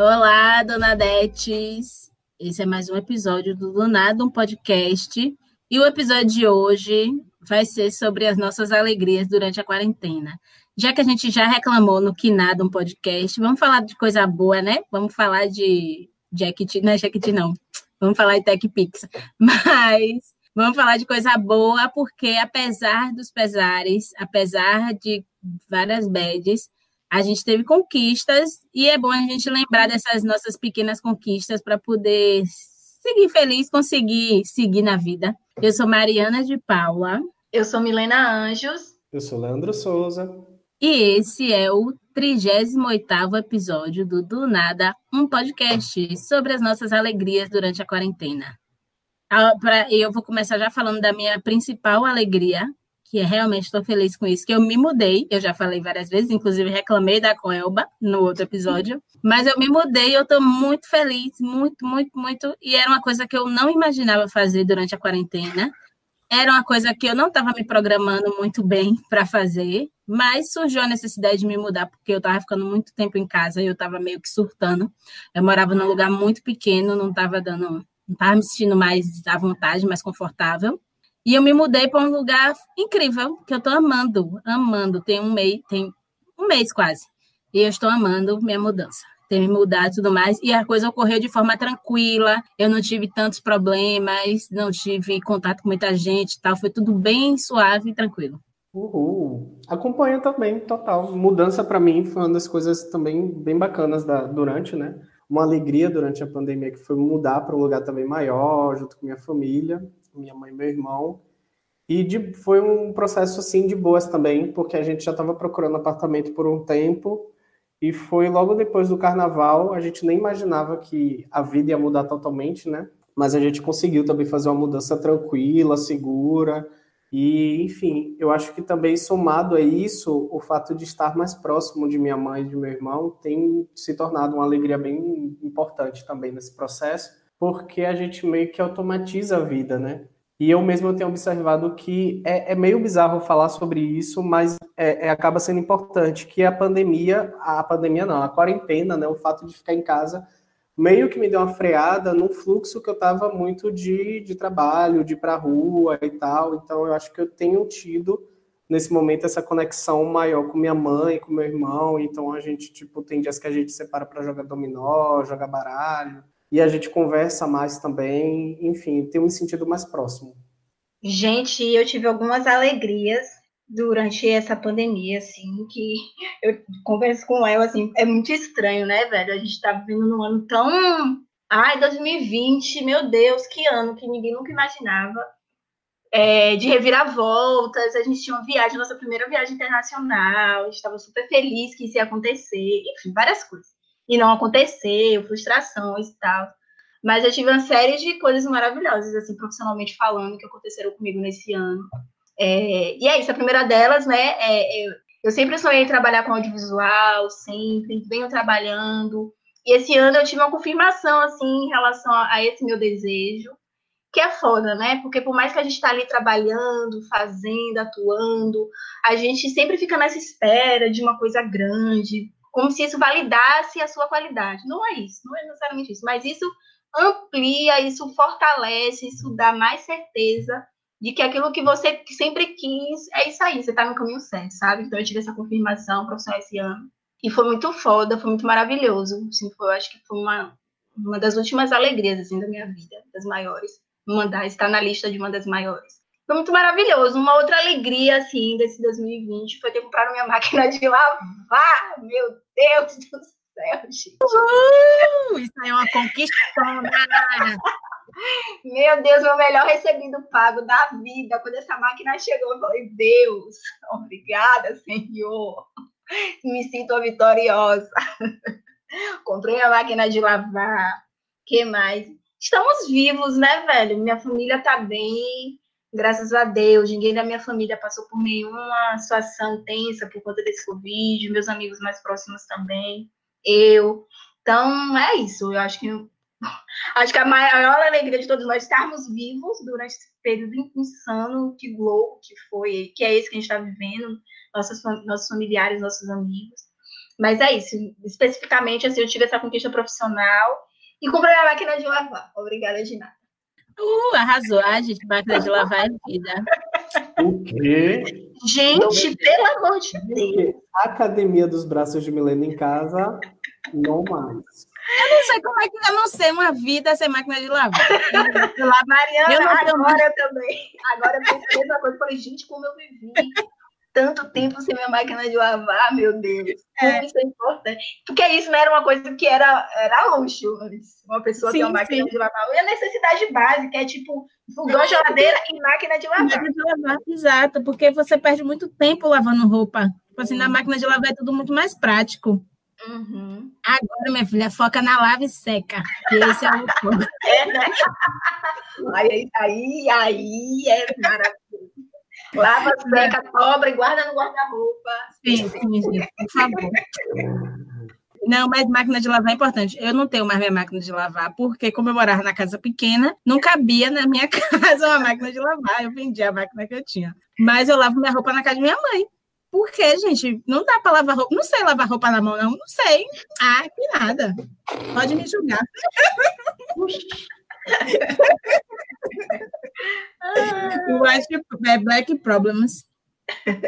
Olá, Dona Detes. Esse é mais um episódio do Do Nada, um podcast. E o episódio de hoje vai ser sobre as nossas alegrias durante a quarentena. Já que a gente já reclamou no Que Nada, um podcast, vamos falar de coisa boa, né? Vamos falar de Jacket, não é Jacket não. Vamos falar de Tech Pix. Mas vamos falar de coisa boa, porque apesar dos pesares, apesar de várias bads, a gente teve conquistas e é bom a gente lembrar dessas nossas pequenas conquistas para poder seguir feliz, conseguir seguir na vida. Eu sou Mariana de Paula. Eu sou Milena Anjos. Eu sou Leandro Souza. E esse é o 38º episódio do Do Nada, um podcast sobre as nossas alegrias durante a quarentena. Ah, eu vou começar já falando da minha principal alegria, que é, realmente estou feliz com isso, que eu me mudei, eu já falei várias vezes, inclusive reclamei da Coelba no outro episódio, mas eu me mudei, eu estou muito feliz, muito, muito, muito, e era uma coisa que eu não imaginava fazer durante a quarentena, era uma coisa que eu não estava me programando muito bem para fazer, mas surgiu a necessidade de me mudar, porque eu estava ficando muito tempo em casa e eu estava meio que surtando. Eu morava num lugar muito pequeno, não estava dando, não estava me sentindo mais à vontade, mais confortável. E eu me mudei para um lugar incrível, que eu estou amando, amando. Tem um mês, tem um mês quase. E eu estou amando minha mudança. Ter me mudado e tudo mais. E a coisa ocorreu de forma tranquila. Eu não tive tantos problemas, não tive contato com muita gente tal. Foi tudo bem suave e tranquilo. Uhul. Acompanha também, total. Mudança para mim foi uma das coisas também bem bacanas da, durante, né? Uma alegria durante a pandemia que foi mudar para um lugar também maior, junto com minha família minha mãe e meu irmão. E de, foi um processo assim de boas também, porque a gente já estava procurando apartamento por um tempo e foi logo depois do carnaval, a gente nem imaginava que a vida ia mudar totalmente, né? Mas a gente conseguiu também fazer uma mudança tranquila, segura. E, enfim, eu acho que também somado a isso, o fato de estar mais próximo de minha mãe e de meu irmão tem se tornado uma alegria bem importante também nesse processo porque a gente meio que automatiza a vida, né? E eu mesmo tenho observado que é, é meio bizarro falar sobre isso, mas é, é, acaba sendo importante que a pandemia, a pandemia não, a quarentena, né, o fato de ficar em casa, meio que me deu uma freada no fluxo que eu estava muito de, de trabalho, de ir para a rua e tal. Então eu acho que eu tenho tido nesse momento essa conexão maior com minha mãe, com meu irmão. Então a gente tipo tem dias que a gente separa para jogar dominó, jogar baralho e a gente conversa mais também, enfim, tem um sentido mais próximo. Gente, eu tive algumas alegrias durante essa pandemia, assim, que eu converso com ela, assim, é muito estranho, né, velho? A gente tá vivendo num ano tão. Ai, 2020, meu Deus, que ano que ninguém nunca imaginava. É, de reviravoltas, a gente tinha uma viagem, nossa primeira viagem internacional, a gente estava super feliz que isso ia acontecer, enfim, várias coisas e não aconteceu, frustrações e tal. Mas eu tive uma série de coisas maravilhosas, assim, profissionalmente falando, que aconteceram comigo nesse ano. É, e é isso, a primeira delas, né, é, é, eu sempre sonhei em trabalhar com audiovisual, sempre, venho trabalhando. E esse ano eu tive uma confirmação, assim, em relação a, a esse meu desejo, que é foda, né? Porque por mais que a gente está ali trabalhando, fazendo, atuando, a gente sempre fica nessa espera de uma coisa grande, como se isso validasse a sua qualidade. Não é isso, não é necessariamente isso, mas isso amplia, isso fortalece, isso dá mais certeza de que aquilo que você sempre quis é isso aí, você está no caminho certo, sabe? Então eu tive essa confirmação profissional esse ano. E foi muito foda, foi muito maravilhoso. Assim, foi, eu acho que foi uma, uma das últimas alegrias assim, da minha vida, das maiores. Mandar estar na lista de uma das maiores. Foi muito maravilhoso. Uma outra alegria, assim, desse 2020 foi ter comprado minha máquina de lavar. Meu Deus do céu, gente. Uh, isso aí é uma conquista. Meu Deus, meu melhor recebido pago da vida. Quando essa máquina chegou, eu falei, Deus, obrigada, Senhor. Me sinto vitoriosa. Comprei a máquina de lavar. que mais? Estamos vivos, né, velho? Minha família tá bem graças a Deus, ninguém da minha família passou por nenhuma situação tensa por conta desse Covid, meus amigos mais próximos também, eu. Então, é isso. Eu acho que acho que a maior alegria de todos nós estarmos vivos durante esse período insano que globo que foi, que é esse que a gente está vivendo, nossos, nossos familiares, nossos amigos. Mas é isso, especificamente, assim, eu tive essa conquista profissional e comprei a máquina de lavar. Obrigada, Gina. Uh, arrasou. Ah, gente, máquina de lavar é vida. O quê? Gente, pelo amor de Deus. A Academia dos Braços de Milena em casa, não mais. Eu não sei como é que eu não sei uma vida sem máquina de lavar. Mariana, eu agora eu também. Agora eu pensei a mesma coisa. Falei, gente, como eu vivi tanto tempo sem minha máquina de lavar, meu Deus. É. isso é importante. Porque isso não era uma coisa que era, era luxo. Uma pessoa sim, ter uma máquina sim. de lavar. E a necessidade básica é tipo fogão, geladeira e máquina de lavar. Máquina de lavar, exato. Porque você perde muito tempo lavando roupa. Tipo assim, na máquina de lavar é tudo muito mais prático. Uhum. Agora, minha filha, foca na lava e seca. Que esse é o é, né? aí, aí, aí é maravilhoso. Lava, seca, cobra e guarda no guarda-roupa. Sim, sim, sim, por favor. Não, mas máquina de lavar é importante. Eu não tenho mais minha máquina de lavar, porque como eu morava na casa pequena, não cabia na minha casa uma máquina de lavar. Eu vendi a máquina que eu tinha. Mas eu lavo minha roupa na casa de minha mãe. Por quê, gente? Não dá para lavar roupa. Não sei lavar roupa na mão, não. Não sei. Ah, que nada. Pode me julgar. Eu acho que é Black Problems.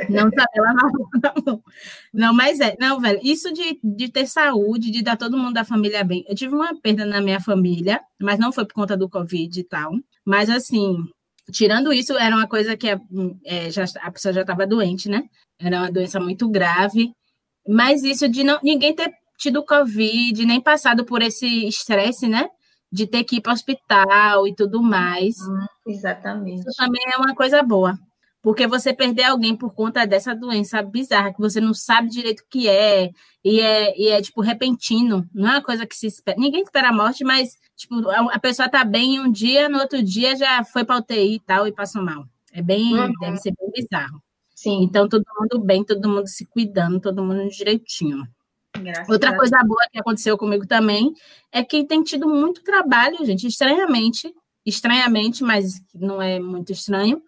Não saber lavar na mão. Não, mas é. Não, velho, isso de, de ter saúde, de dar todo mundo da família bem. Eu tive uma perda na minha família, mas não foi por conta do Covid e tal. Mas, assim, tirando isso, era uma coisa que é, é já, a pessoa já estava doente, né? Era uma doença muito grave. Mas isso de não, ninguém ter tido Covid, nem passado por esse estresse, né? De ter que ir para o hospital e tudo mais. Hum, exatamente. Isso também é uma coisa boa. Porque você perder alguém por conta dessa doença bizarra, que você não sabe direito o que é, e é, e é tipo, repentino, não é uma coisa que se espera. Ninguém espera a morte, mas, tipo, a pessoa tá bem um dia, no outro dia já foi para UTI e tal, e passou mal. É bem, uhum. deve ser bem bizarro. Sim. Então, todo mundo bem, todo mundo se cuidando, todo mundo direitinho. Graças Outra coisa boa que aconteceu comigo também é que tem tido muito trabalho, gente, estranhamente, estranhamente, mas não é muito estranho.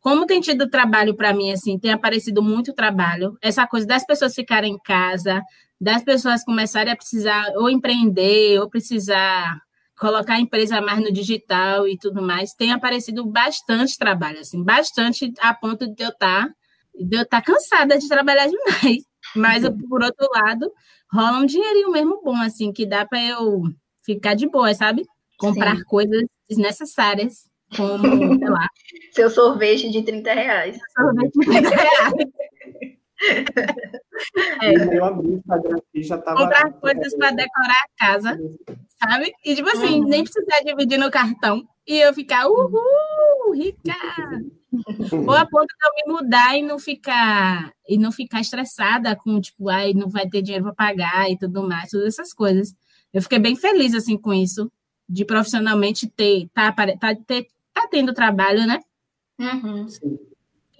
Como tem tido trabalho para mim, assim, tem aparecido muito trabalho. Essa coisa das pessoas ficarem em casa, das pessoas começarem a precisar ou empreender, ou precisar colocar a empresa mais no digital e tudo mais, tem aparecido bastante trabalho, assim, bastante a ponto de eu estar tá de eu estar tá cansada de trabalhar demais. Mas, por outro lado, rola um dinheirinho mesmo bom, assim, que dá para eu ficar de boa, sabe? Comprar Sim. coisas desnecessárias, como, sei lá. Seu sorvete de 30 reais. Sorvete de 30 reais. é. Eu abri o Instagram aqui já tava. Comprar coisas para decorar a casa, sabe? E, tipo assim, uhum. nem precisar dividir no cartão. E eu ficar, uhul, rica! Ou a ponto de eu me mudar e não ficar e não ficar estressada com tipo, ai, não vai ter dinheiro para pagar e tudo mais, todas essas coisas. Eu fiquei bem feliz assim com isso, de profissionalmente ter tá, tá, ter, tá tendo trabalho, né? Uhum.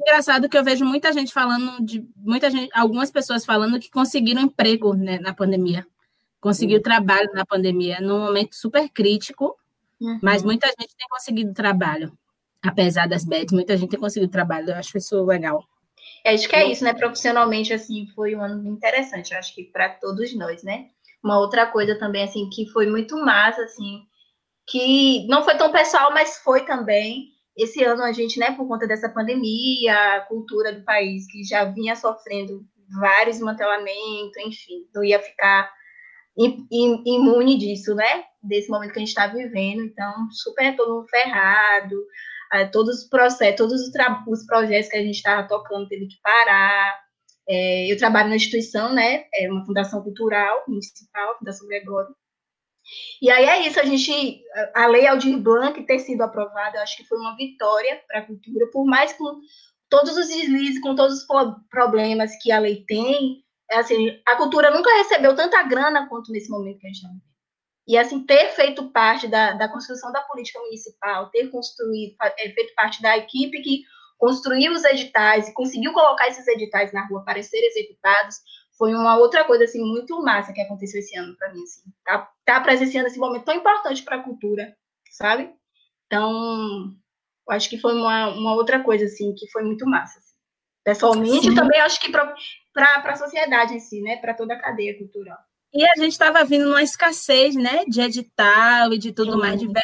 Engraçado que eu vejo muita gente falando de muita gente, algumas pessoas falando que conseguiram emprego né, na pandemia, conseguiu uhum. trabalho na pandemia, num momento super crítico, uhum. mas muita gente tem conseguido trabalho apesar das bets, muita gente tem conseguido trabalho. Eu acho isso legal. Acho que é isso, né? Profissionalmente, assim, foi um ano interessante, eu acho que para todos nós, né? Uma outra coisa também, assim, que foi muito massa, assim, que não foi tão pessoal, mas foi também. Esse ano a gente, né, por conta dessa pandemia, a cultura do país que já vinha sofrendo vários desmantelamentos, enfim, não ia ficar imune disso, né? Desse momento que a gente está vivendo. Então, super todo mundo ferrado, todos os processos, todos os, os projetos que a gente estava tocando teve que parar. É, eu trabalho na instituição, né? É uma fundação cultural municipal, Fundação Gregório. E aí é isso, a gente, a lei Aldir Blanc ter sido aprovada, eu acho que foi uma vitória para a cultura, por mais com todos os deslizes, com todos os problemas que a lei tem, é assim, a cultura nunca recebeu tanta grana quanto nesse momento que a gente está vivendo. E, assim, ter feito parte da, da construção da política municipal, ter construído, é, feito parte da equipe que construiu os editais e conseguiu colocar esses editais na rua para serem executados, foi uma outra coisa, assim, muito massa que aconteceu esse ano para mim, assim. Tá, tá presenciando esse momento tão importante para a cultura, sabe? Então, acho que foi uma, uma outra coisa, assim, que foi muito massa. Assim. pessoalmente, e também acho que para a sociedade em si, né? Para toda a cadeia cultural. E a gente estava vindo numa escassez, né? De edital e de tudo Sim. mais, de verba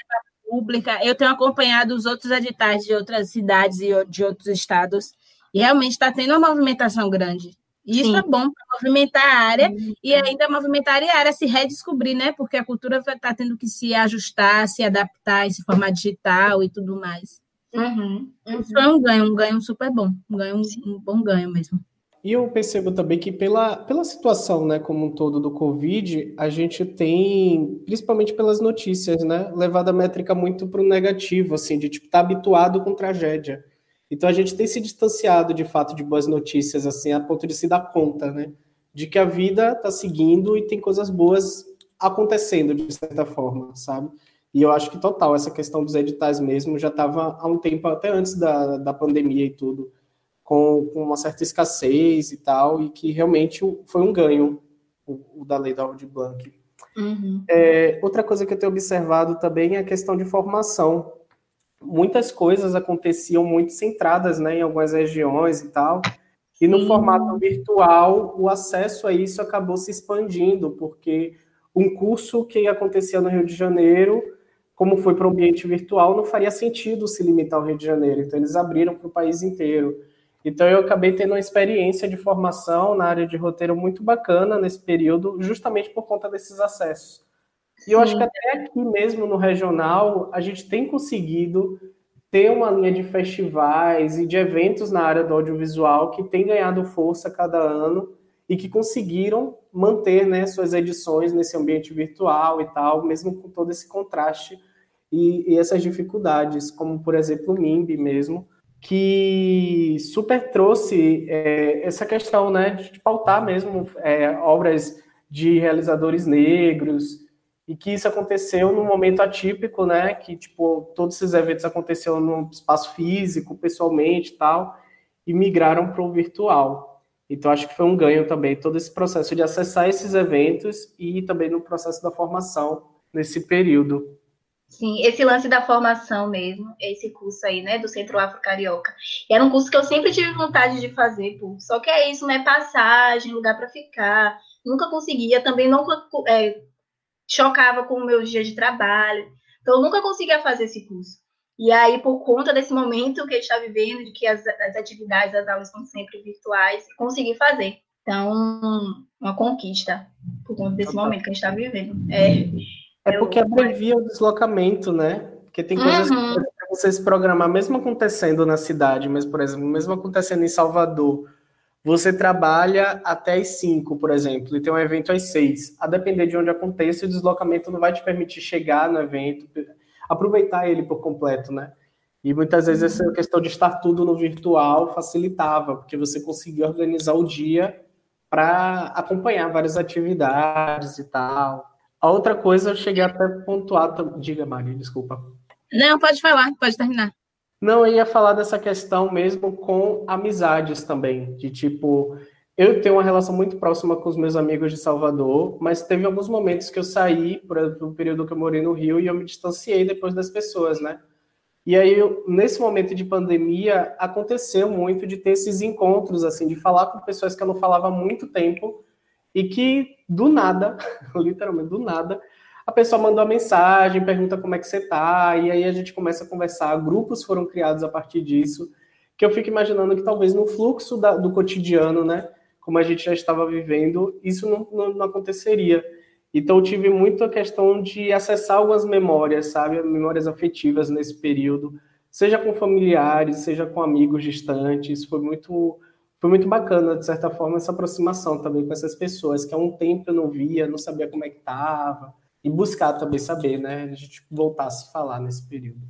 pública. Eu tenho acompanhado os outros editais de outras cidades e de outros estados, e realmente está tendo uma movimentação grande. E isso Sim. é bom para movimentar a área Sim. e ainda movimentar a área se redescobrir, né? Porque a cultura está tendo que se ajustar, se adaptar esse formato digital e tudo mais. Uhum, uhum. Isso é um ganho, um ganho super bom, um ganho, um bom ganho mesmo. E eu percebo também que pela, pela situação, né, como um todo do Covid, a gente tem, principalmente pelas notícias, né, levado a métrica muito para o negativo, assim, de tipo, tá habituado com tragédia. Então a gente tem se distanciado de fato de boas notícias, assim, a ponto de se dar conta, né, de que a vida está seguindo e tem coisas boas acontecendo de certa forma, sabe? E eu acho que total, essa questão dos editais mesmo já estava há um tempo, até antes da, da pandemia e tudo, com, com, uma certa escassez e tal, e que realmente foi um ganho o, o da lei da Aldir Blanc. Uhum. É, outra coisa que eu tenho observado também é a questão de formação. Muitas coisas aconteciam muito centradas né, em algumas regiões e tal, e no Sim. formato virtual o acesso a isso acabou se expandindo, porque um curso que acontecia no Rio de Janeiro, como foi para o ambiente virtual, não faria sentido se limitar ao Rio de Janeiro, então eles abriram para o país inteiro. Então eu acabei tendo uma experiência de formação na área de roteiro muito bacana nesse período, justamente por conta desses acessos. E eu Sim. acho que até aqui mesmo no regional, a gente tem conseguido ter uma linha de festivais e de eventos na área do audiovisual que tem ganhado força cada ano e que conseguiram manter né, suas edições nesse ambiente virtual e tal, mesmo com todo esse contraste e, e essas dificuldades, como por exemplo o MIMB mesmo, que super trouxe é, essa questão né, de pautar mesmo é, obras de realizadores negros, e que isso aconteceu num momento atípico, né, que tipo, todos esses eventos aconteceram no espaço físico, pessoalmente e tal, e migraram para o virtual. Então, acho que foi um ganho também, todo esse processo de acessar esses eventos e também no processo da formação nesse período. Sim, esse lance da formação mesmo, esse curso aí, né, do Centro Afro Carioca. Era um curso que eu sempre tive vontade de fazer, pô. Só que é isso, né, passagem, lugar para ficar. Nunca conseguia, também nunca é, chocava com o meu dia de trabalho. Então, eu nunca conseguia fazer esse curso. E aí, por conta desse momento que a gente está vivendo, de que as, as atividades, as aulas estão sempre virtuais, consegui fazer. Então, uma conquista, por conta desse momento que a gente está vivendo. É, é porque abrevia o deslocamento, né? Porque tem coisas uhum. que você se programar, mesmo acontecendo na cidade, mas, por exemplo, mesmo acontecendo em Salvador, você trabalha até as 5, por exemplo, e tem um evento às 6. A depender de onde aconteça, o deslocamento não vai te permitir chegar no evento, aproveitar ele por completo, né? E muitas vezes essa uhum. questão de estar tudo no virtual facilitava, porque você conseguia organizar o dia para acompanhar várias atividades e tal. A outra coisa, eu cheguei até pontuar. Diga, Maria, desculpa. Não, pode falar, pode terminar. Não, eu ia falar dessa questão mesmo com amizades também, de tipo, eu tenho uma relação muito próxima com os meus amigos de Salvador, mas teve alguns momentos que eu saí, por o período que eu morei no Rio, e eu me distanciei depois das pessoas, né? E aí, eu, nesse momento de pandemia, aconteceu muito de ter esses encontros, assim, de falar com pessoas que eu não falava há muito tempo, e que do nada, literalmente do nada, a pessoa manda uma mensagem, pergunta como é que você tá, e aí a gente começa a conversar. Grupos foram criados a partir disso, que eu fico imaginando que talvez no fluxo da, do cotidiano, né, como a gente já estava vivendo, isso não, não, não aconteceria. Então eu tive muito a questão de acessar algumas memórias, sabe, memórias afetivas nesse período, seja com familiares, seja com amigos distantes, foi muito foi muito bacana, de certa forma, essa aproximação também com essas pessoas, que há um tempo eu não via, não sabia como é que estava, e buscar também saber, né? A gente voltar a se falar nesse período.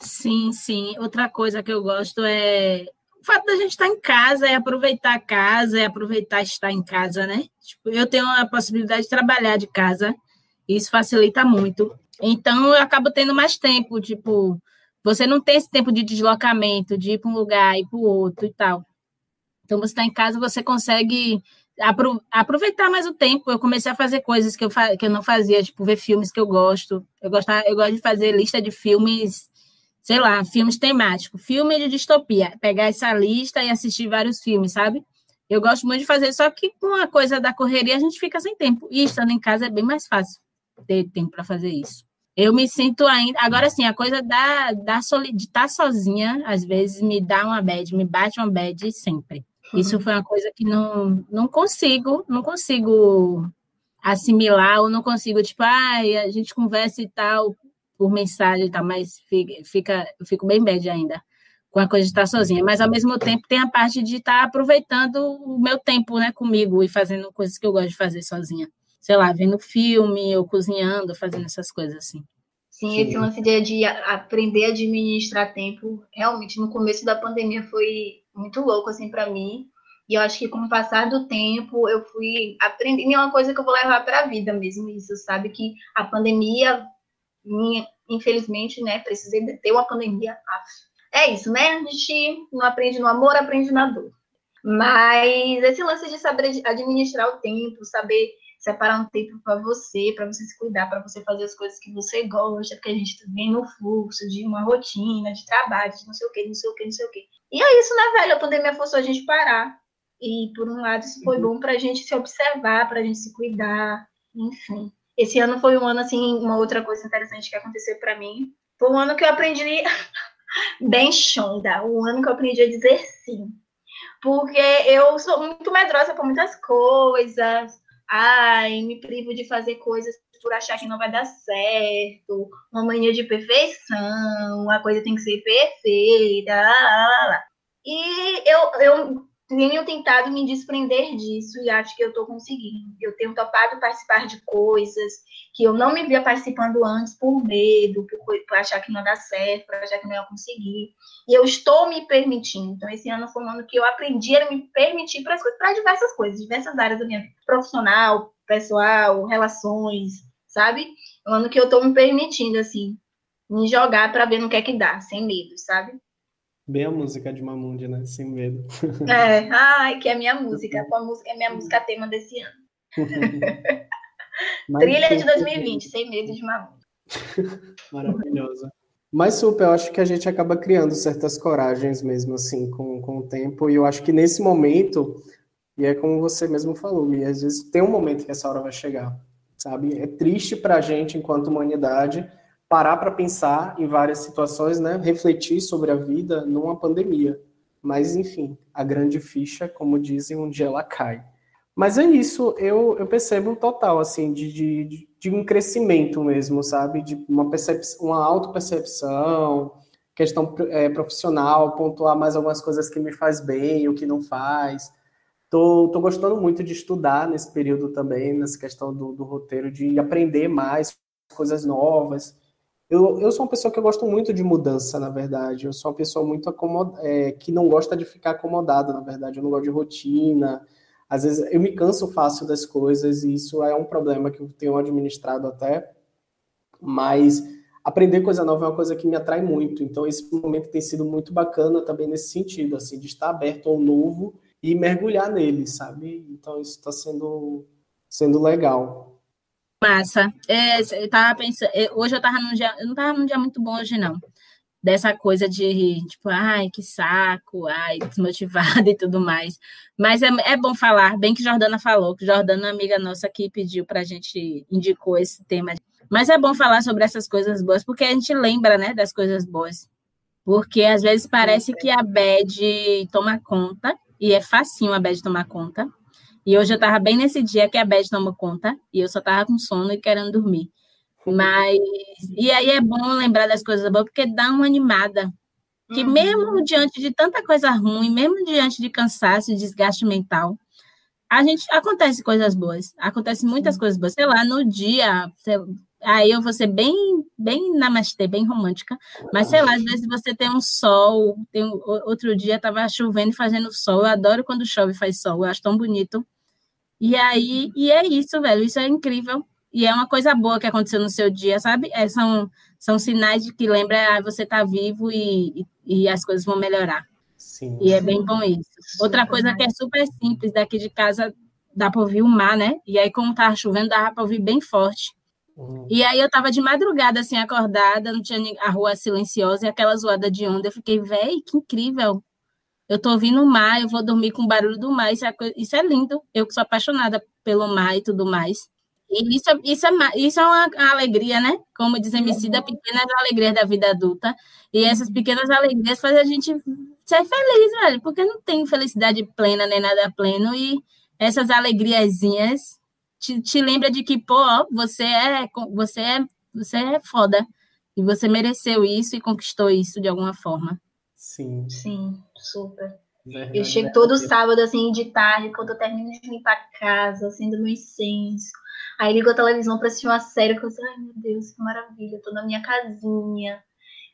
Sim, sim. Outra coisa que eu gosto é o fato da gente estar em casa, é aproveitar a casa, é aproveitar estar em casa, né? Tipo, eu tenho a possibilidade de trabalhar de casa, e isso facilita muito. Então, eu acabo tendo mais tempo, tipo, você não tem esse tempo de deslocamento, de ir para um lugar e para o outro e tal. Então, você está em casa, você consegue aproveitar mais o tempo. Eu comecei a fazer coisas que eu, que eu não fazia, tipo ver filmes que eu gosto. Eu, gosto. eu gosto de fazer lista de filmes sei lá, filmes temáticos, filme de distopia, pegar essa lista e assistir vários filmes, sabe? Eu gosto muito de fazer, só que com a coisa da correria a gente fica sem tempo. E estando em casa é bem mais fácil ter tempo para fazer isso. Eu me sinto ainda. Agora sim, a coisa da, da soli... de estar tá sozinha, às vezes, me dá uma bad, me bate uma bad sempre. Isso foi uma coisa que não, não consigo, não consigo assimilar, ou não consigo, tipo, ah, a gente conversa e tal, por mensagem e tal, mas fica, eu fico bem bad ainda com a coisa de estar sozinha, mas ao mesmo tempo tem a parte de estar aproveitando o meu tempo, né, comigo e fazendo coisas que eu gosto de fazer sozinha. Sei lá, vendo filme ou cozinhando, fazendo essas coisas assim. Sim, Sim. esse lance de, de aprender a administrar tempo, realmente no começo da pandemia foi muito louco assim para mim. E eu acho que com o passar do tempo eu fui aprendendo, e é uma coisa que eu vou levar para a vida mesmo, isso, sabe que a pandemia minha, infelizmente, né, precisei ter uma pandemia. É isso, né? A gente não aprende no amor, aprende na dor. Mas esse lance de saber administrar o tempo, saber separar um tempo para você, para você se cuidar, para você fazer as coisas que você gosta, porque a gente vem no fluxo de uma rotina, de trabalho, de não sei o que, não sei o que, não sei o que. E é isso, né, velho? A pandemia forçou a gente parar. E, por um lado, isso foi uhum. bom para a gente se observar, para a gente se cuidar, enfim. Esse ano foi um ano, assim, uma outra coisa interessante que aconteceu para mim. Foi um ano que eu aprendi bem chonda, um ano que eu aprendi a dizer sim. Porque eu sou muito medrosa por muitas coisas. Ai, me privo de fazer coisas por achar que não vai dar certo. Uma mania de perfeição, a coisa tem que ser perfeita. Lá, lá, lá. E eu, eu tenho tentado me desprender disso e acho que eu estou conseguindo. Eu tenho topado participar de coisas que eu não me via participando antes por medo, por, por achar que não dá certo, por achar que não ia conseguir. E eu estou me permitindo. Então, esse ano foi um ano que eu aprendi a me permitir para diversas coisas, diversas áreas da minha vida, profissional, pessoal, relações, sabe? É um ano que eu estou me permitindo, assim, me jogar para ver no que é que dá, sem medo, sabe? Bem a música de Mamundi, né? Sem medo. É, ai, que é minha música. A música é minha música tema desse ano. Trilha de 2020, Sem Medo de Mamundi. Maravilhosa. Mas, super, eu acho que a gente acaba criando certas coragens mesmo, assim, com, com o tempo. E eu acho que nesse momento, e é como você mesmo falou, e às vezes tem um momento que essa hora vai chegar, sabe? É triste pra gente, enquanto humanidade, parar para pensar em várias situações, né? Refletir sobre a vida numa pandemia. Mas, enfim, a grande ficha, como dizem, um dia ela cai. Mas é isso, eu, eu percebo um total, assim, de, de, de um crescimento mesmo, sabe? De uma, percepção, uma autopercepção, questão é, profissional, pontuar mais algumas coisas que me faz bem, o que não faz. Tô, tô gostando muito de estudar nesse período também, nessa questão do, do roteiro, de aprender mais coisas novas. Eu, eu sou uma pessoa que eu gosto muito de mudança, na verdade. Eu sou uma pessoa muito acomodada, é, que não gosta de ficar acomodada, na verdade. Eu não gosto de rotina. Às vezes eu me canso fácil das coisas e isso é um problema que eu tenho administrado até. Mas aprender coisa nova é uma coisa que me atrai muito. Então esse momento tem sido muito bacana também nesse sentido, assim, de estar aberto ao novo e mergulhar nele, sabe? Então isso está sendo sendo legal. Massa. É, eu tava pensando, é, hoje eu tava num dia, eu não tava num dia muito bom hoje, não. Dessa coisa de, tipo, ai, que saco, ai, desmotivada e tudo mais. Mas é, é bom falar, bem que Jordana falou, que Jordana, amiga nossa, que pediu pra gente, indicou esse tema. Mas é bom falar sobre essas coisas boas, porque a gente lembra, né, das coisas boas. Porque às vezes parece que a bad toma conta, e é facinho a bad tomar conta, e hoje eu tava bem nesse dia que a Beth tomou conta e eu só tava com sono e querendo dormir. Mas e aí é bom lembrar das coisas boas porque dá uma animada. Que uhum. mesmo diante de tanta coisa ruim, mesmo diante de cansaço e desgaste mental, a gente acontece coisas boas, acontece muitas uhum. coisas boas. Sei lá, no dia, aí eu vou ser bem, bem namastê, bem romântica, mas sei lá, às vezes você tem um sol, tem um, outro dia estava chovendo e fazendo sol. Eu adoro quando chove e faz sol, eu acho tão bonito. E aí, e é isso, velho, isso é incrível. E é uma coisa boa que aconteceu no seu dia, sabe? É, são, são sinais de que lembra ah, você tá vivo e, e, e, as coisas vão melhorar. Sim. E é bem bom isso. Outra coisa que é super simples, daqui de casa dá para ouvir o mar, né? E aí, como tá chovendo, dá para ouvir bem forte. Uhum. E aí eu tava de madrugada, assim, acordada, não tinha a rua silenciosa e aquela zoada de onda. Eu fiquei, véi, que incrível. Eu tô ouvindo o mar, eu vou dormir com o barulho do mar. Isso é, isso é lindo. Eu que sou apaixonada pelo mar e tudo mais. E isso, isso, é, isso é uma alegria, né? Como diz Emicida, pequenas alegrias da vida adulta. E essas pequenas alegrias fazem a gente ser feliz, velho. Porque não tem felicidade plena nem nada pleno. E essas alegriazinhas te, te lembra de que, pô, você é, você é, você é foda. E você mereceu isso e conquistou isso de alguma forma. Sim. Sim, super. Verdade, eu chego todo sábado, assim, de tarde, quando eu termino de limpar a casa, acendo meu incenso. Aí ligo a televisão para assistir uma série, que eu ai meu Deus, que maravilha, eu tô na minha casinha,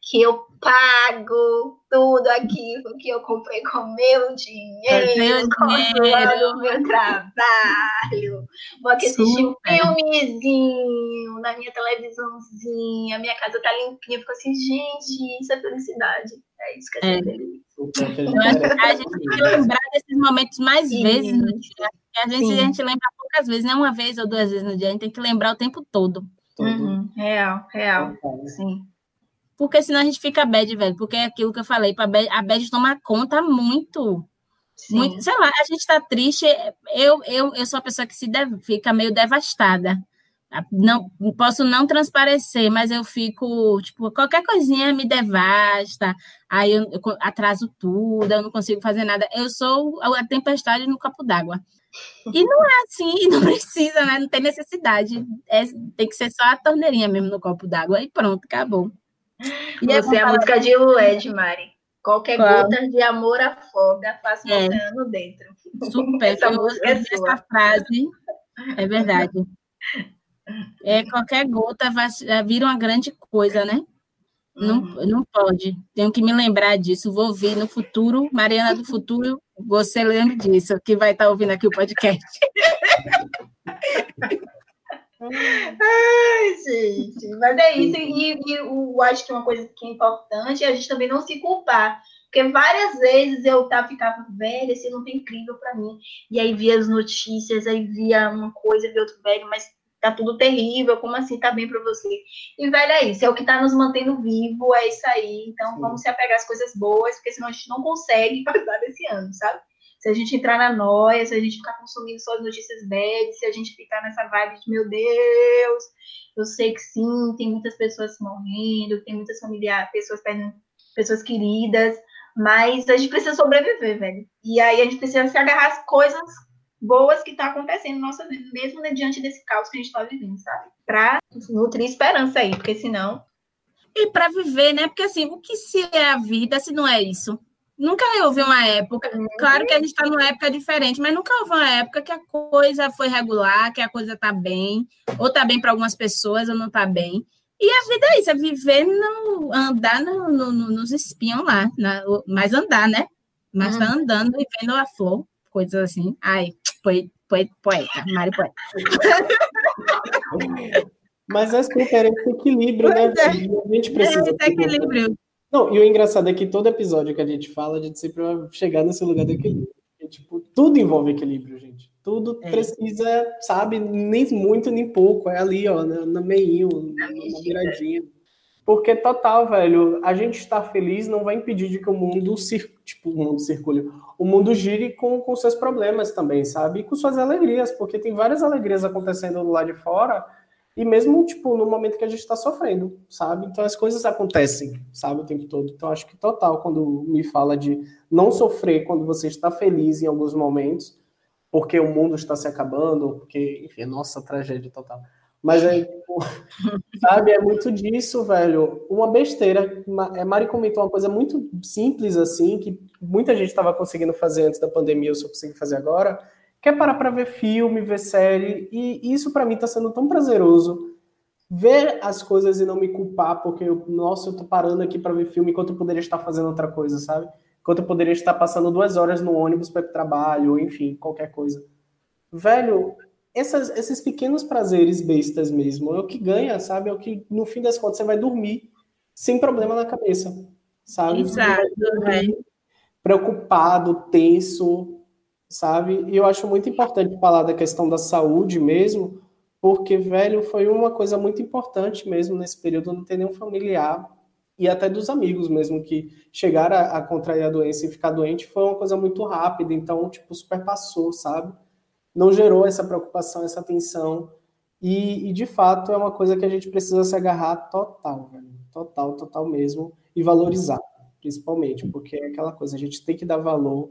que eu pago tudo aquilo que eu comprei com meu dinheiro, com o meu trabalho. Vou aqui assistir um filmezinho na minha televisãozinha, minha casa tá limpinha. Fico assim, gente, isso é felicidade. É isso que é, é. feliz. Eu acho que a gente tem que lembrar desses momentos mais Sim. vezes no dia. A gente, a gente lembra poucas vezes, não uma vez ou duas vezes no dia, a gente tem que lembrar o tempo todo. Uhum. Real, real. Sim. Porque senão a gente fica bad, velho. Porque é aquilo que eu falei, a bad toma conta muito. Sim. muito. Sei lá, a gente tá triste. Eu, eu, eu sou a pessoa que se deve, fica meio devastada. Não posso não transparecer, mas eu fico, tipo, qualquer coisinha me devasta, aí eu, eu atraso tudo, eu não consigo fazer nada. Eu sou a tempestade no copo d'água. E não é assim, não precisa, né? Não tem necessidade. É, tem que ser só a torneirinha mesmo no copo d'água e pronto, acabou. E Você é a música de Lued, Mari. Qualquer Qual? gota de amor afoga, faça um é. oceano dentro. Super, essa, música é essa frase é verdade. É, qualquer gota vai, vira uma grande coisa, né? Não, uhum. não pode. Tenho que me lembrar disso. Vou ouvir no futuro, Mariana do futuro, você lembra disso, que vai estar ouvindo aqui o podcast. Ai, gente, mas é isso. E, e eu acho que uma coisa que é importante é a gente também não se culpar. Porque várias vezes eu tá, ficava velha, esse não tem incrível para mim. E aí via as notícias, aí via uma coisa, via outro velho, mas tá tudo terrível, como assim tá bem para você? E, velho, é isso, é o que tá nos mantendo vivo, é isso aí. Então, Sim. vamos se apegar às coisas boas, porque senão a gente não consegue passar desse ano, sabe? Se a gente entrar na noia, se a gente ficar consumindo só as notícias bad, se a gente ficar nessa vibe de meu Deus, eu sei que sim, tem muitas pessoas morrendo, tem muitas familiares, pessoas perdendo pessoas queridas, mas a gente precisa sobreviver, velho. E aí a gente precisa se agarrar às coisas boas que estão tá acontecendo na nossa vida, mesmo né, diante desse caos que a gente está vivendo, sabe? Para nutrir esperança aí, porque senão. E para viver, né? Porque assim, o que se é a vida se não é isso? Nunca houve uma época, claro que a gente está numa época diferente, mas nunca houve uma época que a coisa foi regular, que a coisa está bem, ou está bem para algumas pessoas, ou não está bem. E a vida é isso, é viver, no, andar no, no, nos espinhos lá, na, mas andar, né? Mas tá andando e vendo a flor, coisas assim. Ai, poeta, poeta Mari Poeta. Mas é super esse equilíbrio, né? É. A gente precisa. É esse equilíbrio. Não, e o engraçado é que todo episódio que a gente fala, a gente sempre vai chegar nesse lugar do equilíbrio. E, tipo, tudo envolve equilíbrio, gente. Tudo é. precisa, sabe, nem muito nem pouco. É ali, ó, no, no meio, na, na viradinha. Porque, total, velho, a gente estar feliz não vai impedir de que o mundo, cir... tipo, o mundo circule. O mundo gire com, com seus problemas também, sabe? E com suas alegrias, porque tem várias alegrias acontecendo do lado de fora e mesmo, tipo, no momento que a gente está sofrendo, sabe? Então as coisas acontecem, sabe, o tempo todo. Então acho que total, quando me fala de não sofrer quando você está feliz em alguns momentos, porque o mundo está se acabando, porque, enfim, é nossa tragédia total. Mas é, tipo, sabe, é muito disso, velho. Uma besteira. É, Mari comentou uma coisa muito simples, assim, que muita gente estava conseguindo fazer antes da pandemia, eu só consegui fazer agora, quer parar para ver filme, ver série, e isso para mim está sendo tão prazeroso. Ver as coisas e não me culpar, porque, eu, nossa, eu tô parando aqui para ver filme enquanto eu poderia estar fazendo outra coisa, sabe? Enquanto eu poderia estar passando duas horas no ônibus para ir pro trabalho, ou enfim, qualquer coisa. Velho, essas, esses pequenos prazeres bestas mesmo, é o que ganha, sabe? É o que, no fim das contas, você vai dormir sem problema na cabeça, sabe? Exato, preocupado, tenso, sabe? E eu acho muito importante falar da questão da saúde mesmo, porque, velho, foi uma coisa muito importante mesmo nesse período, não ter nenhum familiar e até dos amigos mesmo que chegaram a, a contrair a doença e ficar doente foi uma coisa muito rápida, então, tipo, super passou, sabe? Não gerou essa preocupação, essa tensão. E, e, de fato é uma coisa que a gente precisa se agarrar total, velho. Total, total mesmo. E valorizar, principalmente, porque é aquela coisa, a gente tem que dar valor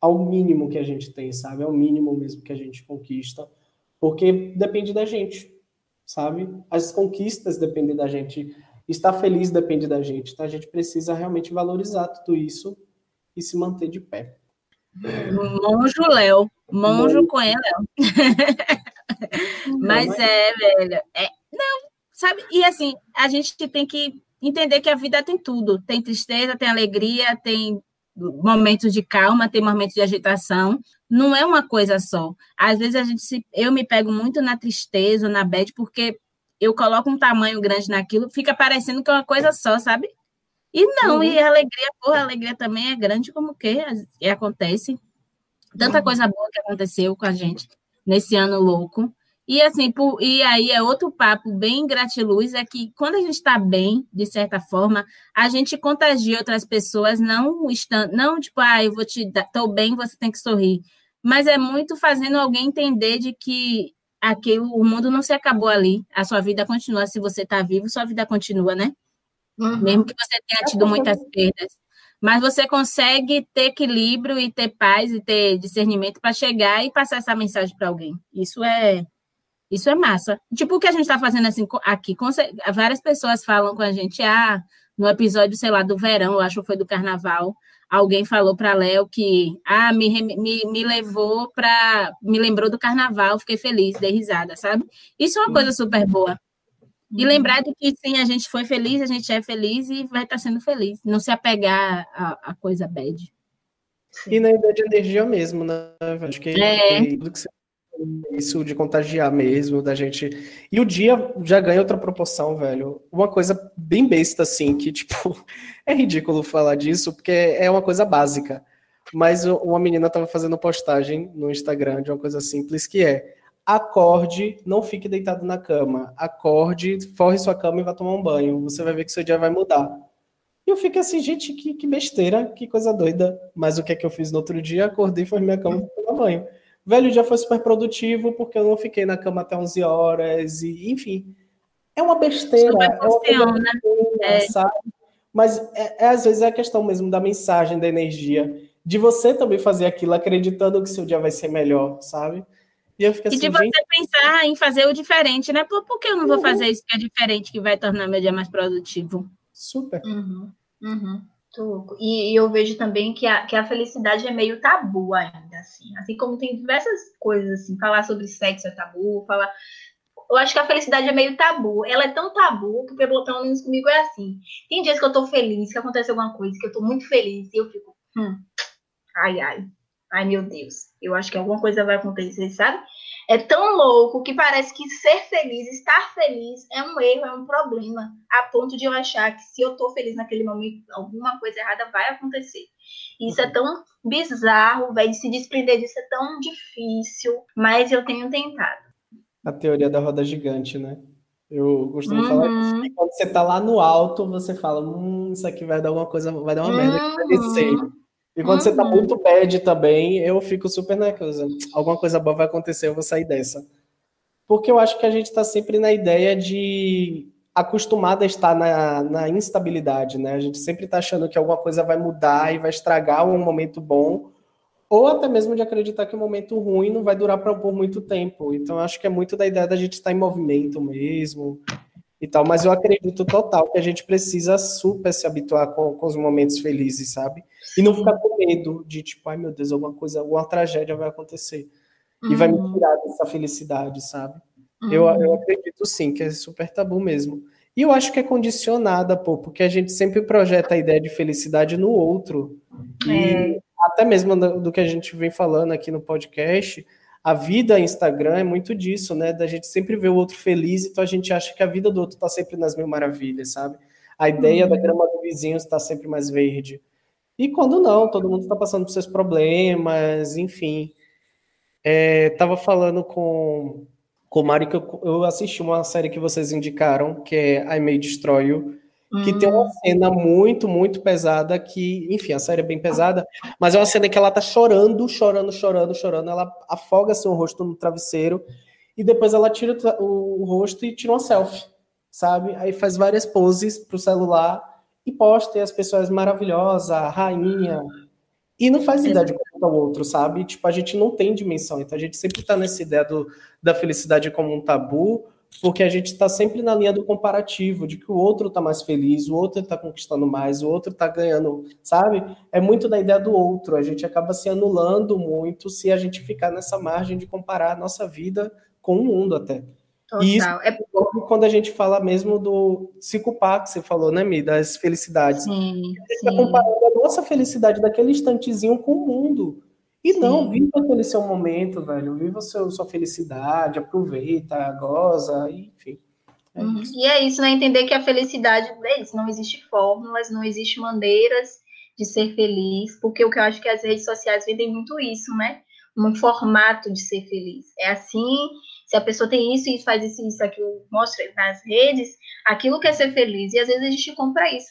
ao mínimo que a gente tem, sabe? Ao mínimo mesmo que a gente conquista, porque depende da gente, sabe? As conquistas dependem da gente estar feliz depende da gente, então a gente precisa realmente valorizar tudo isso e se manter de pé. Monjo Léo, monjo com ele, Léo. mas é, velho, é, não, sabe? E assim, a gente tem que entender que a vida tem tudo, tem tristeza, tem alegria, tem momentos de calma, tem momentos de agitação, não é uma coisa só. Às vezes a gente se, eu me pego muito na tristeza, na bad, porque eu coloco um tamanho grande naquilo, fica parecendo que é uma coisa só, sabe? E não, uhum. e a alegria, porra, a alegria também é grande como que e acontece. Tanta uhum. coisa boa que aconteceu com a gente nesse ano louco. E assim, por, e aí é outro papo bem gratiluz, é que quando a gente está bem, de certa forma, a gente contagia outras pessoas, não estando, não tipo, ah, eu vou te dar, tô bem, você tem que sorrir. Mas é muito fazendo alguém entender de que aquilo, o mundo não se acabou ali. A sua vida continua. Se você está vivo, sua vida continua, né? Uhum. Mesmo que você tenha tido muitas perdas. Mas você consegue ter equilíbrio e ter paz e ter discernimento para chegar e passar essa mensagem para alguém. Isso é isso é massa. Tipo o que a gente está fazendo assim aqui. Várias pessoas falam com a gente, ah, no episódio, sei lá, do verão, eu acho que foi do carnaval, alguém falou para Léo que ah, me, me, me levou para. me lembrou do carnaval, fiquei feliz, dei risada, sabe? Isso é uma coisa super boa. E lembrar de que sim, a gente foi feliz, a gente é feliz e vai estar tá sendo feliz. Não se apegar a, a coisa bad. E na ideia de energia mesmo, né? Acho que é. tudo que você isso de contagiar mesmo, da gente. E o dia já ganha outra proporção, velho. Uma coisa bem besta, assim, que, tipo, é ridículo falar disso, porque é uma coisa básica. Mas uma menina tava fazendo postagem no Instagram de uma coisa simples que é acorde, não fique deitado na cama. Acorde, forre sua cama e vá tomar um banho. Você vai ver que seu dia vai mudar. E eu fico assim, gente, que, que besteira, que coisa doida. Mas o que é que eu fiz no outro dia? Acordei, forrei minha cama e tomar banho. Velho, o dia foi super produtivo porque eu não fiquei na cama até 11 horas e, enfim, é uma besteira. Super é uma funciona, é. sabe? Mas é, é, às vezes é a questão mesmo da mensagem, da energia, de você também fazer aquilo acreditando que seu dia vai ser melhor, sabe? E, eu fico assim, e de você gente... pensar em fazer o diferente, né? Por, por que eu não vou uhum. fazer isso que é diferente, que vai tornar meu dia mais produtivo? Super. Uhum. Uhum. E, e, eu vejo também que a, que a felicidade é meio tabu ainda, assim. Assim como tem diversas coisas, assim, falar sobre sexo é tabu, falar. Eu acho que a felicidade é meio tabu. Ela é tão tabu que, pelo, pelo menos comigo, é assim. Tem dias que eu tô feliz, que acontece alguma coisa, que eu tô muito feliz, e eu fico, hum, ai, ai, ai, meu Deus, eu acho que alguma coisa vai acontecer, sabe? é tão louco que parece que ser feliz, estar feliz é um erro, é um problema, a ponto de eu achar que se eu estou feliz naquele momento, alguma coisa errada vai acontecer. Isso é uhum. tão bizarro, velho, se desprender disso é tão difícil, mas eu tenho tentado. A teoria da roda gigante, né? Eu costumo uhum. falar isso. Que quando você tá lá no alto, você fala, hum, isso aqui vai dar alguma coisa, vai dar uma uhum. merda que vai descer. E quando uhum. você tá uhum. muito bad também, eu fico super na coisa. Alguma coisa boa vai acontecer, eu vou sair dessa. Porque eu acho que a gente tá sempre na ideia de acostumada a estar na, na instabilidade, né? A gente sempre tá achando que alguma coisa vai mudar e vai estragar um momento bom, ou até mesmo de acreditar que um momento ruim não vai durar pra, por muito tempo. Então, acho que é muito da ideia da gente estar em movimento mesmo, e tal, mas eu acredito total que a gente precisa super se habituar com, com os momentos felizes, sabe? E não ficar com medo de, tipo, ai meu Deus, alguma coisa, alguma tragédia vai acontecer. Uhum. E vai me uhum. tirar dessa felicidade, sabe? Uhum. Eu, eu acredito sim, que é super tabu mesmo. E eu acho que é condicionada, pô, porque a gente sempre projeta a ideia de felicidade no outro. E é. até mesmo do, do que a gente vem falando aqui no podcast, a vida Instagram é muito disso, né? Da gente sempre ver o outro feliz, então a gente acha que a vida do outro tá sempre nas mil maravilhas, sabe? A ideia uhum. da grama do vizinho está sempre mais verde. E quando não, todo mundo está passando por seus problemas, enfim. É, tava falando com, com o Mário que eu, eu assisti uma série que vocês indicaram, que é I May Destroy You, que tem uma hum. cena muito, muito pesada que, enfim, a série é bem pesada, mas é uma cena que ela tá chorando, chorando, chorando, chorando, ela afoga seu rosto no travesseiro e depois ela tira o, o rosto e tira uma selfie, sabe? Aí faz várias poses pro celular e posta e as pessoas maravilhosa, rainha, e não faz ideia de como é o outro, sabe? Tipo, a gente não tem dimensão, então a gente sempre tá nessa ideia do, da felicidade como um tabu, porque a gente está sempre na linha do comparativo, de que o outro está mais feliz, o outro está conquistando mais, o outro está ganhando, sabe? É muito da ideia do outro, a gente acaba se anulando muito se a gente ficar nessa margem de comparar a nossa vida com o mundo até. Total. E isso é quando a gente fala mesmo do se culpar, que você falou, né, Mi, das felicidades. Sim, a gente está comparando a nossa felicidade daquele instantezinho com o mundo. E Sim. não, viva aquele seu momento, velho. Viva seu, sua felicidade, aproveita, goza, enfim. É uhum. E é isso, né? Entender que a felicidade é isso. Não existe fórmulas, não existe maneiras de ser feliz, porque o que eu acho que as redes sociais vendem muito isso, né? Um formato de ser feliz. É assim, se a pessoa tem isso e faz isso, isso, aquilo, mostra nas redes, aquilo quer ser feliz. E às vezes a gente compra isso.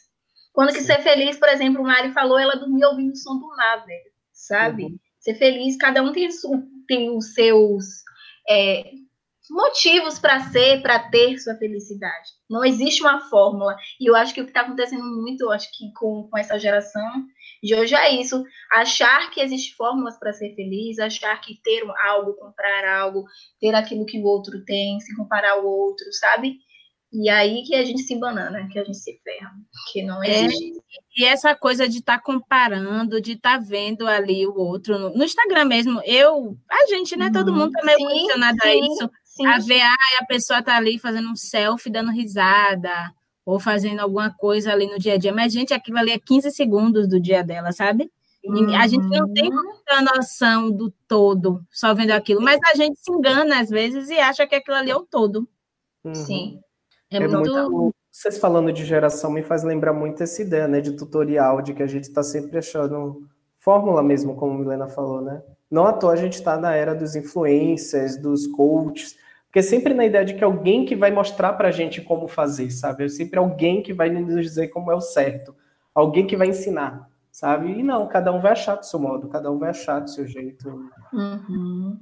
Quando Sim. que ser feliz, por exemplo, o Mari falou, ela dormia ouvindo o som do mar, velho, sabe? Uhum ser feliz, cada um tem, tem os seus é, motivos para ser, para ter sua felicidade. Não existe uma fórmula. E eu acho que o que está acontecendo muito, eu acho que com, com essa geração de hoje é isso. Achar que existe fórmulas para ser feliz, achar que ter algo, comprar algo, ter aquilo que o outro tem, se comparar ao outro, sabe? E aí que a gente se banana, que a gente se ferra, que não é, existe. É, e essa coisa de estar tá comparando, de estar tá vendo ali o outro, no, no, Instagram mesmo, eu, a gente, né, todo mundo tá meio sim, condicionado sim, a isso, sim. a ver, ah, a pessoa tá ali fazendo um selfie, dando risada, ou fazendo alguma coisa ali no dia a dia, mas, gente, aquilo ali é 15 segundos do dia dela, sabe? Uhum. A gente não tem uhum. muita noção do todo, só vendo aquilo, mas a gente se engana às vezes e acha que aquilo ali é o todo. Uhum. Sim. É, é muito... muito... Vocês falando de geração me faz lembrar muito essa ideia, né, de tutorial, de que a gente está sempre achando fórmula mesmo, como a Milena falou, né? Não à toa a gente está na era dos influencers, dos coaches, porque sempre na ideia de que alguém que vai mostrar para a gente como fazer, sabe? É sempre alguém que vai nos dizer como é o certo, alguém que vai ensinar, sabe? E não, cada um vai achar do seu modo, cada um vai achar do seu jeito. Uhum.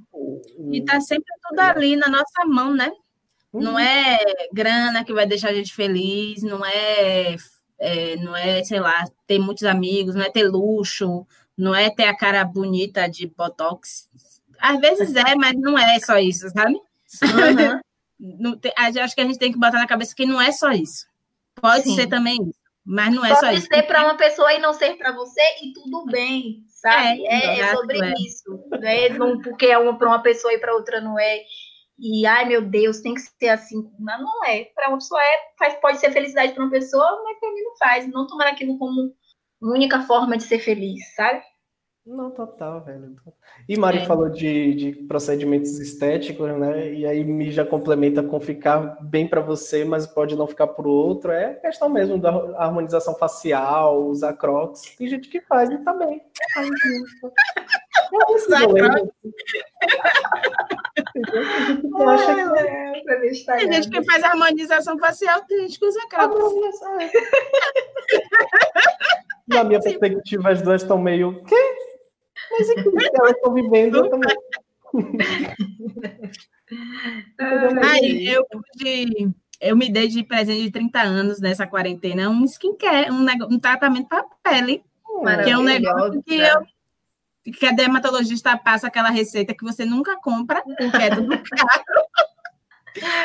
E tá sempre tudo ali na nossa mão, né? Não uhum. é grana que vai deixar a gente feliz, não é, é, não é, sei lá, ter muitos amigos, não é ter luxo, não é ter a cara bonita de botox. Às vezes é, mas não é só isso, sabe? Uhum. acho que a gente tem que botar na cabeça que não é só isso. Pode Sim. ser também isso, mas não é Pode só isso. Pode ser para uma pessoa e não ser para você e tudo bem, sabe? É, é, é sobre é. isso. Né? Não, porque é uma para uma pessoa e para outra não é e ai meu Deus, tem que ser assim. Não, não é. Para uma pessoa é, faz, pode ser felicidade para uma pessoa, mas para mim não faz. Não tomar aquilo como única forma de ser feliz, sabe? Não, total, velho. E Mari é. falou de, de, procedimentos estéticos, né? E aí me já complementa com ficar bem para você, mas pode não ficar para o outro. É questão mesmo da harmonização facial, usar crocs. Tem gente que faz e tá bem. É usar crocs. Tem gente que faz harmonização facial, tem gente que usa crocs. Na minha perspectiva, as duas estão meio. Quê? Mas enquanto elas estão vivendo, eu também. Aí, eu pude. Eu me dei de presente de 30 anos nessa quarentena um skincare, um, um tratamento para pele. Que é um negócio que eu que a dermatologista passa aquela receita que você nunca compra, porque é tudo caro.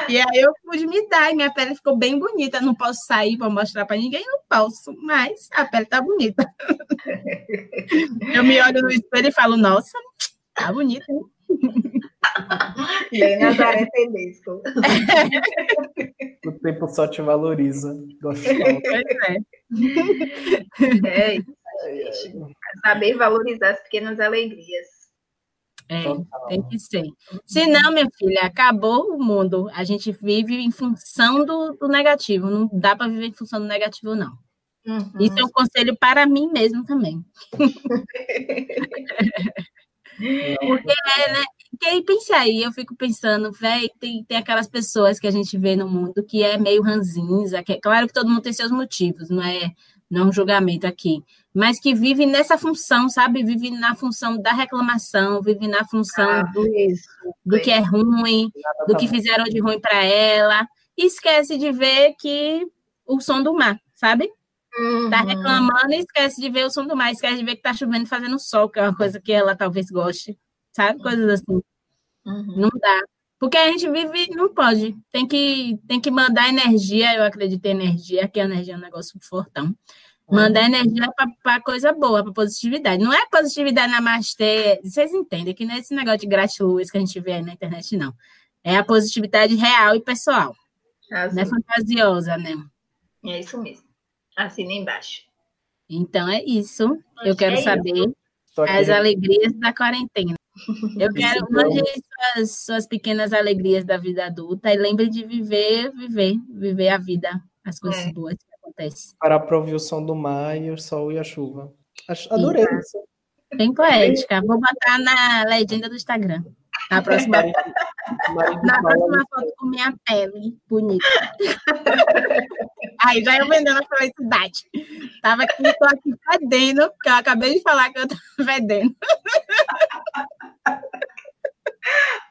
E aí eu pude me dar, e minha pele ficou bem bonita. Não posso sair para mostrar para ninguém, não posso, mas a pele tá bonita. Eu me olho no espelho e falo, nossa, tá bonita, hein? Bem Nazaré Tedesco. O tempo só te valoriza. Gosto de Pois é. É, saber valorizar as pequenas alegrias. É, tem que ser. Senão, minha filha, acabou o mundo. A gente vive em função do, do negativo. Não dá para viver em função do negativo, não. Uhum. Isso é um conselho para mim mesmo também. Porque é, né? fiquei, pensei aí, eu fico pensando, velho, tem, tem aquelas pessoas que a gente vê no mundo que é meio ranzinza, que é claro que todo mundo tem seus motivos, não é, não é um julgamento aqui, mas que vive nessa função, sabe? Vive na função da reclamação, vive na função ah, do, isso, do que é ruim, do que fizeram de ruim para ela, e esquece de ver que o som do mar, sabe? Uhum. Tá reclamando e esquece de ver o som do mar, esquece de ver que tá chovendo fazendo sol, que é uma coisa que ela talvez goste, sabe? Coisas assim. Uhum. Não dá. Porque a gente vive, não pode. Tem que, tem que mandar energia, eu acredito em energia, que a energia é um negócio fortão. Mandar uhum. energia para coisa boa, para positividade. Não é positividade na namastê. Vocês entendem que não é esse negócio de gratiluz que a gente vê aí na internet, não. É a positividade real e pessoal. Não é fantasiosa, né? É isso mesmo. Assina embaixo. Então é isso. Eu quero é saber as alegrias da quarentena. Eu quero mande suas, suas pequenas alegrias da vida adulta e lembre de viver, viver, viver a vida, as coisas é. boas que acontecem. Para o som do mar e o sol e a chuva. Adorei isso. Bem poética. Vou botar na legenda do Instagram. Na próxima, na próxima foto com minha pele bonita. Aí já eu vendendo a felicidade. Tava aqui, tô aqui fedendo, porque eu acabei de falar que eu tô fedendo.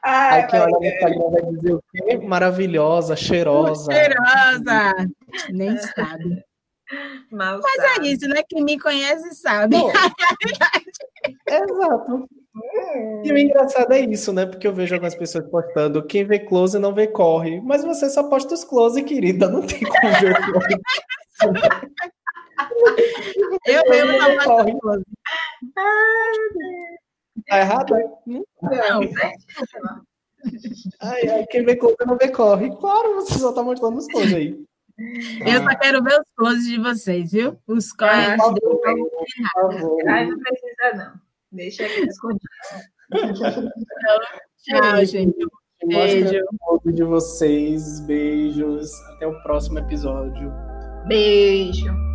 Ai, Aí quem olha no Instagram vai dizer o quê? Maravilhosa, cheirosa. Cheirosa. Nem sabe. Mal Mas é sabe. é isso, né? Quem me conhece sabe. Exato. E o engraçado é isso, né? Porque eu vejo algumas pessoas postando quem vê close não vê corre. Mas você só posta os close, querida. Não tem como ver corre. eu mesmo não posto close. Tá errado? Não. Ai, ai, quem vê close não vê corre. Claro, você só tá mostrando os close aí. Eu só quero ver os closes de vocês, viu? Os corres. Ah, Ai, não precisa, não. Deixa aqui escondido. Tchau, gente. Beijo. de vocês. Beijos. Até o próximo episódio. Beijo.